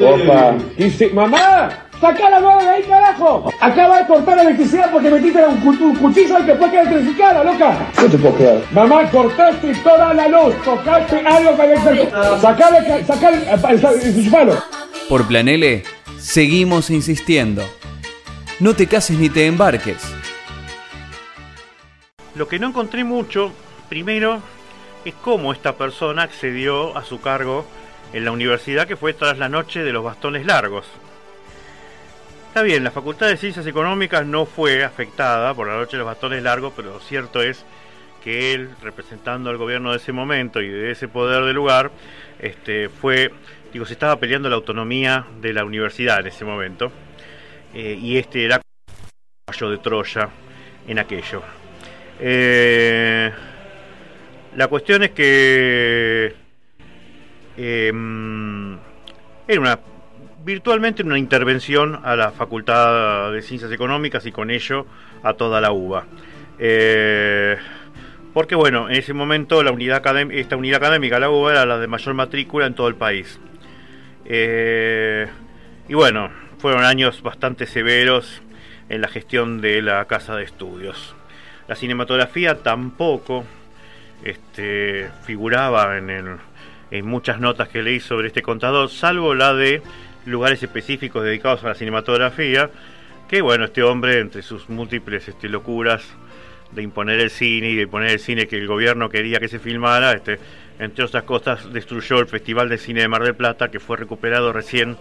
Opa. Dice, mamá, saca la mano de ahí, carajo. Acaba de cortar la electricidad porque metiste un, un cuchillo ahí que puede quedar electrificada, loca. No te puedo creer. Mamá, cortaste toda la luz. Tocaste algo que había Sacale, sacale, el, Por Plan L, seguimos insistiendo. No te cases ni te embarques. Lo que no encontré mucho, primero, es cómo esta persona accedió a su cargo en la universidad que fue tras la noche de los bastones largos. Está bien, la Facultad de Ciencias Económicas no fue afectada por la noche de los bastones largos, pero cierto es que él, representando al gobierno de ese momento y de ese poder del lugar, este, fue, digo, se estaba peleando la autonomía de la universidad en ese momento, eh, y este era caballo de Troya en aquello. Eh, la cuestión es que Em, era una virtualmente una intervención a la Facultad de Ciencias Económicas y con ello a toda la UBA. Eh, porque bueno, en ese momento la unidad esta unidad académica, la UBA, era la de mayor matrícula en todo el país. Eh, y bueno, fueron años bastante severos en la gestión de la casa de estudios. La cinematografía tampoco este, figuraba en el, en muchas notas que leí sobre este contador, salvo la de lugares específicos dedicados a la cinematografía, que bueno, este hombre, entre sus múltiples este, locuras de imponer el cine y de poner el cine que el gobierno quería que se filmara, este, entre otras cosas, destruyó el Festival de Cine de Mar del Plata, que fue recuperado recién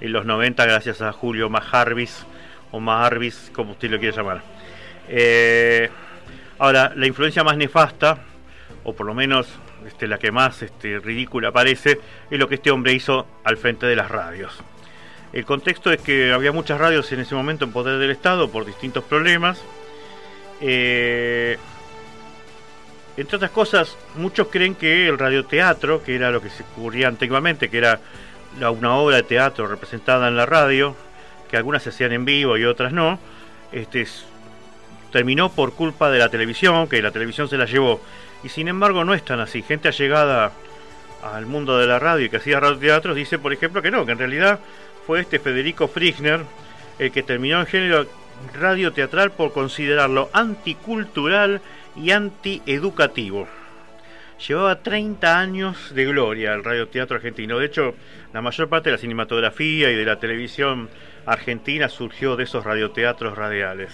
en los 90 gracias a Julio Majarvis, o Majarvis, como usted lo quiere llamar. Eh, ahora, la influencia más nefasta, o por lo menos este, la que más este, ridícula parece, es lo que este hombre hizo al frente de las radios. El contexto es que había muchas radios en ese momento en poder del Estado por distintos problemas. Eh, entre otras cosas, muchos creen que el radioteatro, que era lo que se ocurría antiguamente, que era una obra de teatro representada en la radio, que algunas se hacían en vivo y otras no, este, terminó por culpa de la televisión, que la televisión se la llevó. Y sin embargo no es tan así. Gente allegada al mundo de la radio y que hacía radioteatros dice, por ejemplo, que no, que en realidad fue este Federico Frischner el que terminó en género radioteatral por considerarlo anticultural y antieducativo. Llevaba 30 años de gloria el radioteatro argentino. De hecho, la mayor parte de la cinematografía y de la televisión argentina surgió de esos radioteatros radiales.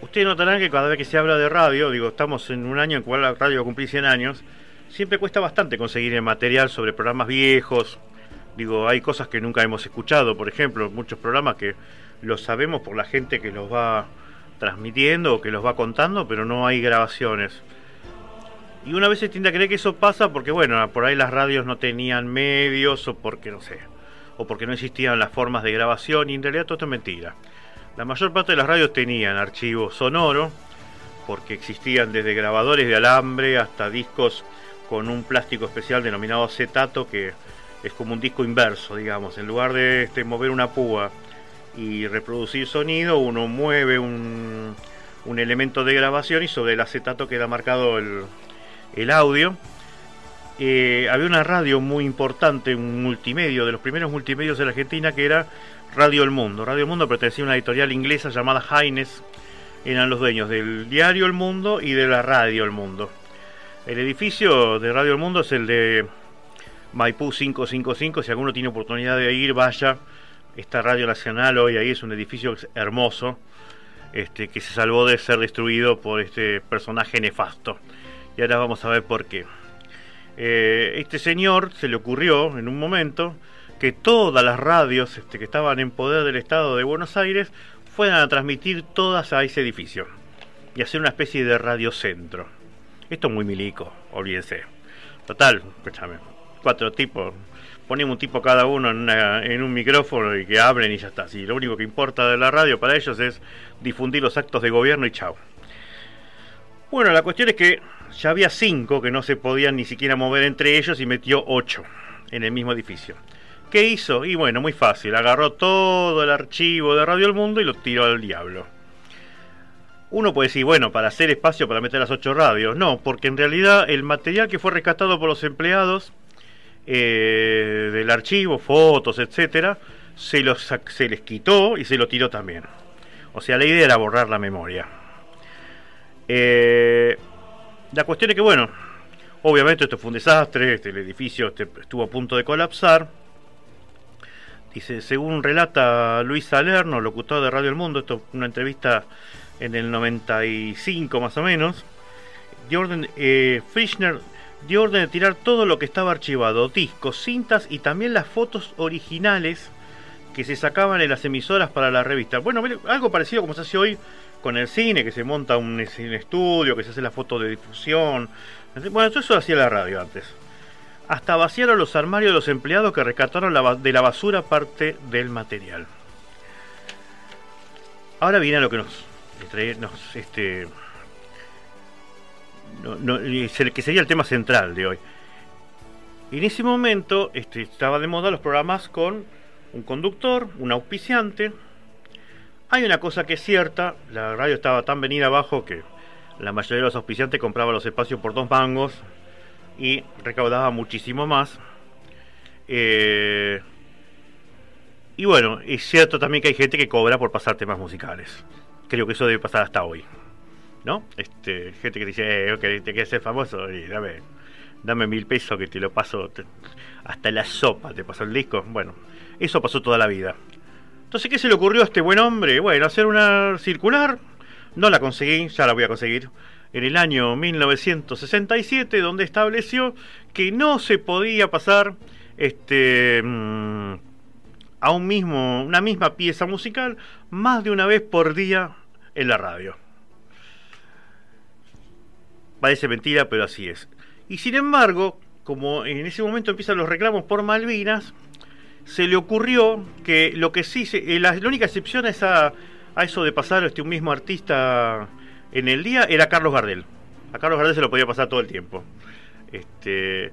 Ustedes notarán que cada vez que se habla de radio, digo, estamos en un año en cual la radio cumplir 100 años, siempre cuesta bastante conseguir el material sobre programas viejos. Digo, hay cosas que nunca hemos escuchado, por ejemplo, muchos programas que los sabemos por la gente que los va transmitiendo o que los va contando, pero no hay grabaciones. Y una vez se tiende a creer que eso pasa porque, bueno, por ahí las radios no tenían medios o porque, no sé, o porque no existían las formas de grabación y en realidad todo esto es mentira. La mayor parte de las radios tenían archivo sonoro, porque existían desde grabadores de alambre hasta discos con un plástico especial denominado acetato, que es como un disco inverso, digamos. En lugar de este, mover una púa y reproducir sonido, uno mueve un, elemento de grabación y sobre el acetato queda marcado el, audio. Eh, había una radio muy importante, un multimedio, de los primeros multimedios de la Argentina, que era Radio El Mundo. Radio El Mundo pertenecía a una editorial inglesa llamada Haines. Eran los dueños del diario El Mundo y de la radio El Mundo. El edificio de Radio El Mundo es el de Maipú 555. Si alguno tiene oportunidad de ir, vaya. Esta radio nacional hoy ahí es un edificio hermoso. Este, que se salvó de ser destruido por este personaje nefasto. Y ahora vamos a ver por qué. Eh, este señor se le ocurrió en un momento que todas las radios este, que estaban en poder del Estado de Buenos Aires fueran a transmitir todas a ese edificio y hacer una especie de radiocentro. Esto es muy milico, olvídense. Total, escúchame, cuatro tipos, ponemos un tipo cada uno en, un micrófono y que hablen y ya está. Si lo único que importa de la radio para ellos es difundir los actos de gobierno y chao. Bueno, la cuestión es que ya había cinco que no se podían ni siquiera mover entre ellos y metió ocho en el mismo edificio. ¿Qué hizo? Y bueno, muy fácil. Agarró todo el archivo de Radio El Mundo y lo tiró al diablo. Uno puede decir, bueno, para hacer espacio para meter las ocho radios. No, porque en realidad el material que fue rescatado por los empleados eh, del archivo, fotos, etcétera, se, los, se les quitó y se lo tiró también. O sea, la idea era borrar la memoria. Eh, la cuestión es que, bueno, obviamente esto fue un desastre, este, el edificio este, estuvo a punto de colapsar. Dice, según relata Luis Salerno, locutor de Radio El Mundo, esto es una entrevista en el 95 más o menos, dio orden, eh, Frischner dio orden de tirar todo lo que estaba archivado, discos, cintas y también las fotos originales que se sacaban en las emisoras para la revista. Bueno, algo parecido como se hace hoy con el cine, que se monta un, estudio, que se hace la foto de difusión. Bueno, eso hacía la radio antes. Hasta vaciaron los armarios de los empleados que rescataron de la basura parte del material. Ahora viene lo que nos, nos este, que sería el tema central de hoy. En ese momento este, estaba de moda los programas con un conductor, un auspiciante. Hay una cosa que es cierta, la radio estaba tan venida abajo que la mayoría de los auspiciantes compraba los espacios por dos mangos y recaudaba muchísimo más. Eh, y bueno, es cierto también que hay gente que cobra por pasar temas musicales. Creo que eso debe pasar hasta hoy. ¿no? Este, gente que dice, eh, te quieres ser famoso y dame, dame mil pesos que te lo paso hasta la sopa, te pasó el disco. Bueno, eso pasó toda la vida. Entonces, ¿qué se le ocurrió a este buen hombre? Bueno, hacer una circular. No la conseguí, ya la voy a conseguir. En el año 1967, donde estableció que no se podía pasar este mm, a un mismo, una misma pieza musical más de una vez por día en la radio. Parece mentira, pero así es. Y sin embargo, como en ese momento empiezan los reclamos por Malvinas, se le ocurrió que lo que sí, eh, la, única excepción a, a eso de pasar este, un mismo artista en el día era Carlos Gardel. A Carlos Gardel se lo podía pasar todo el tiempo. Este,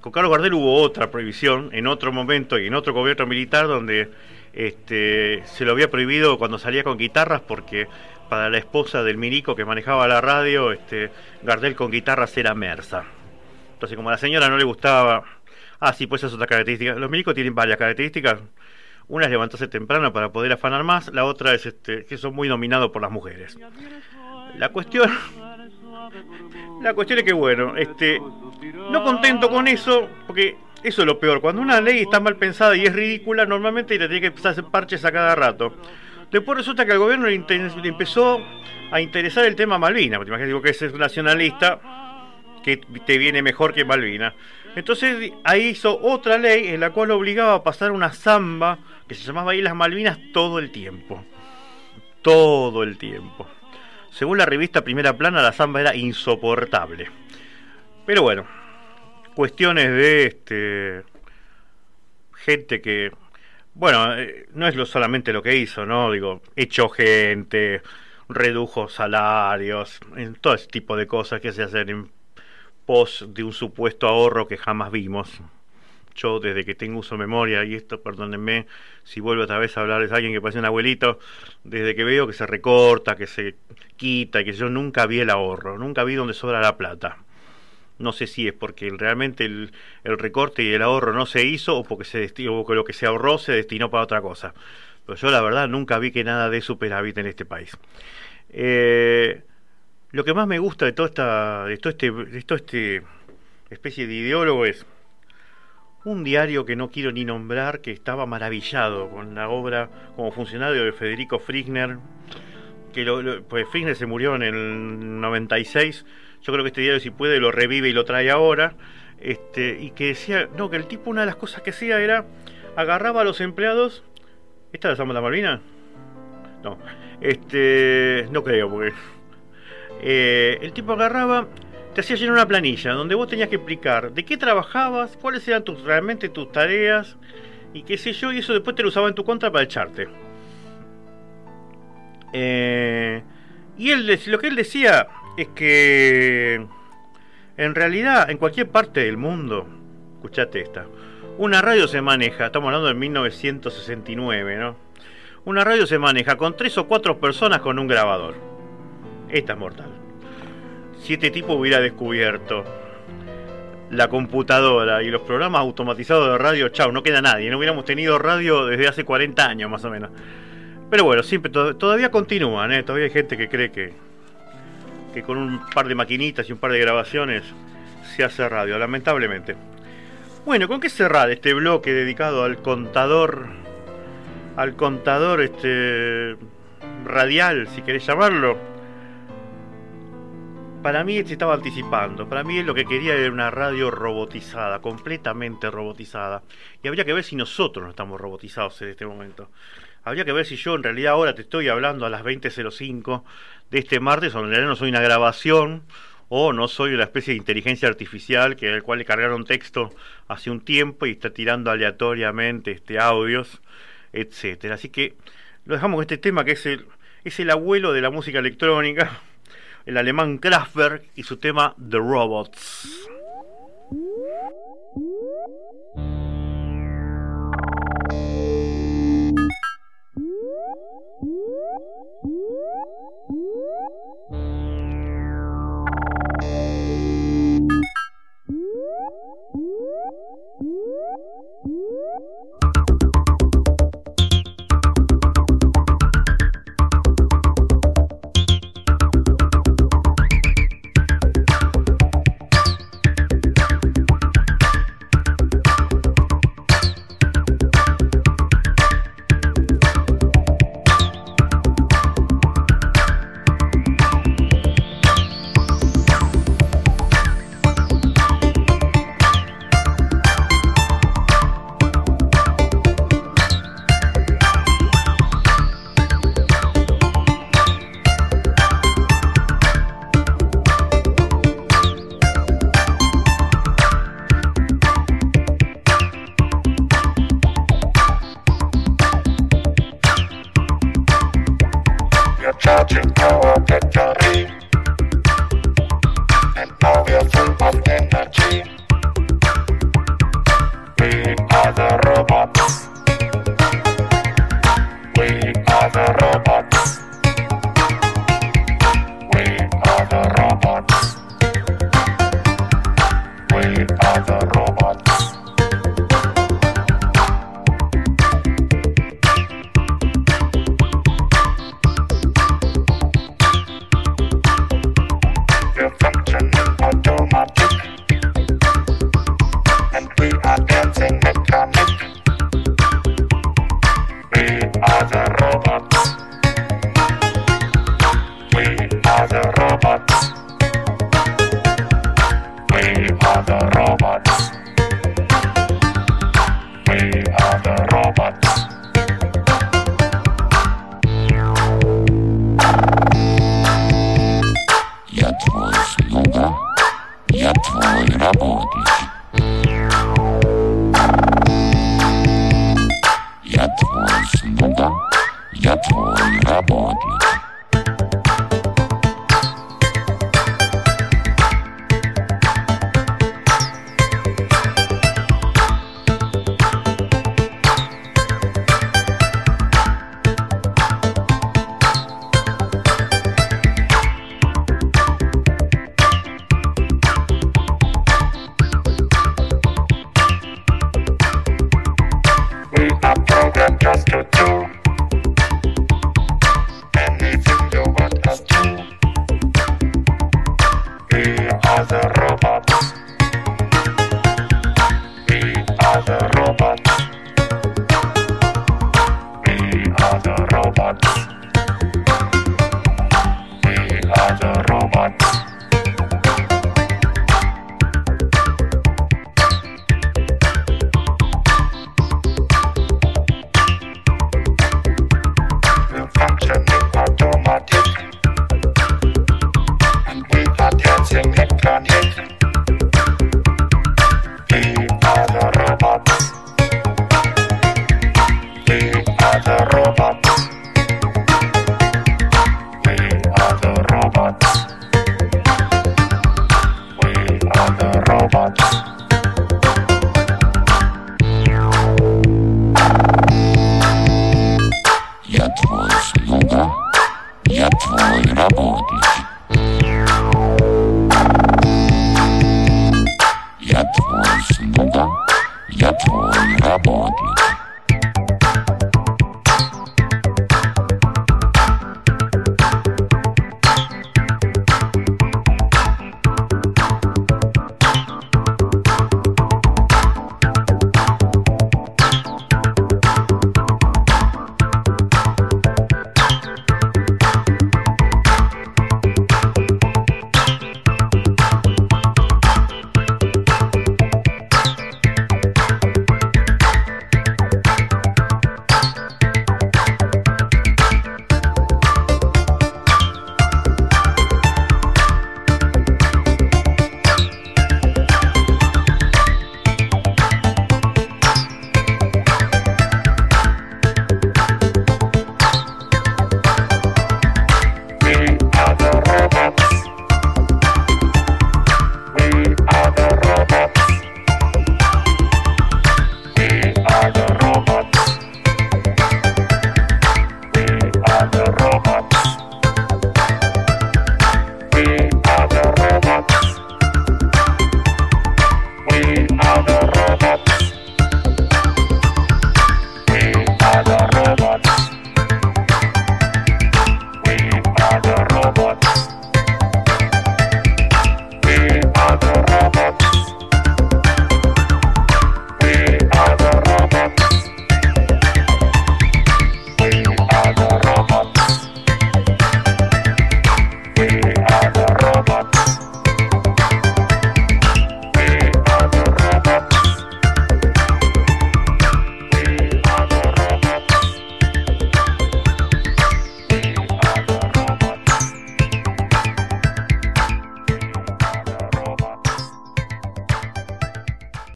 con Carlos Gardel hubo otra prohibición en otro momento y en otro gobierno militar donde este, se lo había prohibido cuando salía con guitarras porque para la esposa del milico que manejaba la radio, este, Gardel con guitarras era Mersa. Entonces, como a la señora no le gustaba. Ah, sí, pues esa es otra característica. Los milicos tienen varias características. Una es levantarse temprano para poder afanar más, la otra es este, que son muy dominados por las mujeres. La cuestión. La cuestión es que, bueno, este, no contento con eso, porque eso es lo peor. Cuando una ley está mal pensada y es ridícula, normalmente le tiene que hacer parches a cada rato. Después resulta que al gobierno le, empezó a interesar el tema Malvinas, porque imagínate digo que es nacionalista que te viene mejor que Malvinas. Entonces ahí hizo otra ley en la cual obligaba a pasar una samba que se llamaba Islas Malvinas todo el tiempo. Todo el tiempo. Según la revista Primera Plana, la samba era insoportable. Pero bueno, cuestiones de este gente que bueno, eh, no es lo solamente lo que hizo, ¿no? Digo, echó gente, redujo salarios, en todo ese tipo de cosas que se hacen en pos de un supuesto ahorro que jamás vimos. Yo, desde que tengo uso de memoria, y esto, perdónenme, si vuelvo otra vez a hablar de alguien que parece un abuelito, desde que veo que se recorta, que se quita, que yo nunca vi el ahorro, nunca vi donde sobra la plata. No sé si es porque realmente el, recorte y el ahorro no se hizo o porque se destinó, lo que se ahorró se destinó para otra cosa. Pero yo la verdad nunca vi que nada de superávit en este país. Eh, lo que más me gusta de toda esta, de todo este, de todo este especie de ideólogo es un diario que no quiero ni nombrar que estaba maravillado con la obra como funcionario de Federico Frigner que lo, pues Frigner se murió en el 96 yo creo que este diario si puede lo revive y lo trae ahora, este, y que decía, no, que el tipo una de las cosas que hacía era agarraba a los empleados, ¿esta es la la Malvina? No, este, no creo, porque eh, el tipo agarraba, te hacía llenar una planilla donde vos tenías que explicar de qué trabajabas, cuáles eran realmente tus tareas, y qué sé yo, y eso después te lo usaba en tu contra para echarte. Eh, y él, lo que él decía es que en realidad en cualquier parte del mundo, escuchate esta, una radio se maneja, estamos hablando de 1969, ¿no? Una radio se maneja con tres o cuatro personas con un grabador. Esta es mortal. Si este tipo hubiera descubierto la computadora y los programas automatizados de radio, chao, no queda nadie. No hubiéramos tenido radio desde hace 40 años más o menos. Pero bueno, siempre todavía continúan, ¿eh? todavía hay gente que cree que, que con un par de maquinitas y un par de grabaciones se hace radio, lamentablemente. Bueno, ¿con qué cerrar este bloque dedicado al contador, al contador este radial, si querés llamarlo? Para mí se estaba anticipando, para mí lo que quería era una radio robotizada, completamente robotizada. Y habría que ver si nosotros no estamos robotizados en este momento. Habría que ver si yo en realidad ahora te estoy hablando a las 20.05 de este martes, o en realidad no soy una grabación, o no soy una especie de inteligencia artificial que al cual le cargaron texto hace un tiempo y está tirando aleatoriamente este audios, etcétera. Así que lo dejamos con este tema que es el, es el abuelo de la música electrónica el alemán Kraftwerk y su tema The Robots. do do твой работник. Я твой слуга, я твой работник.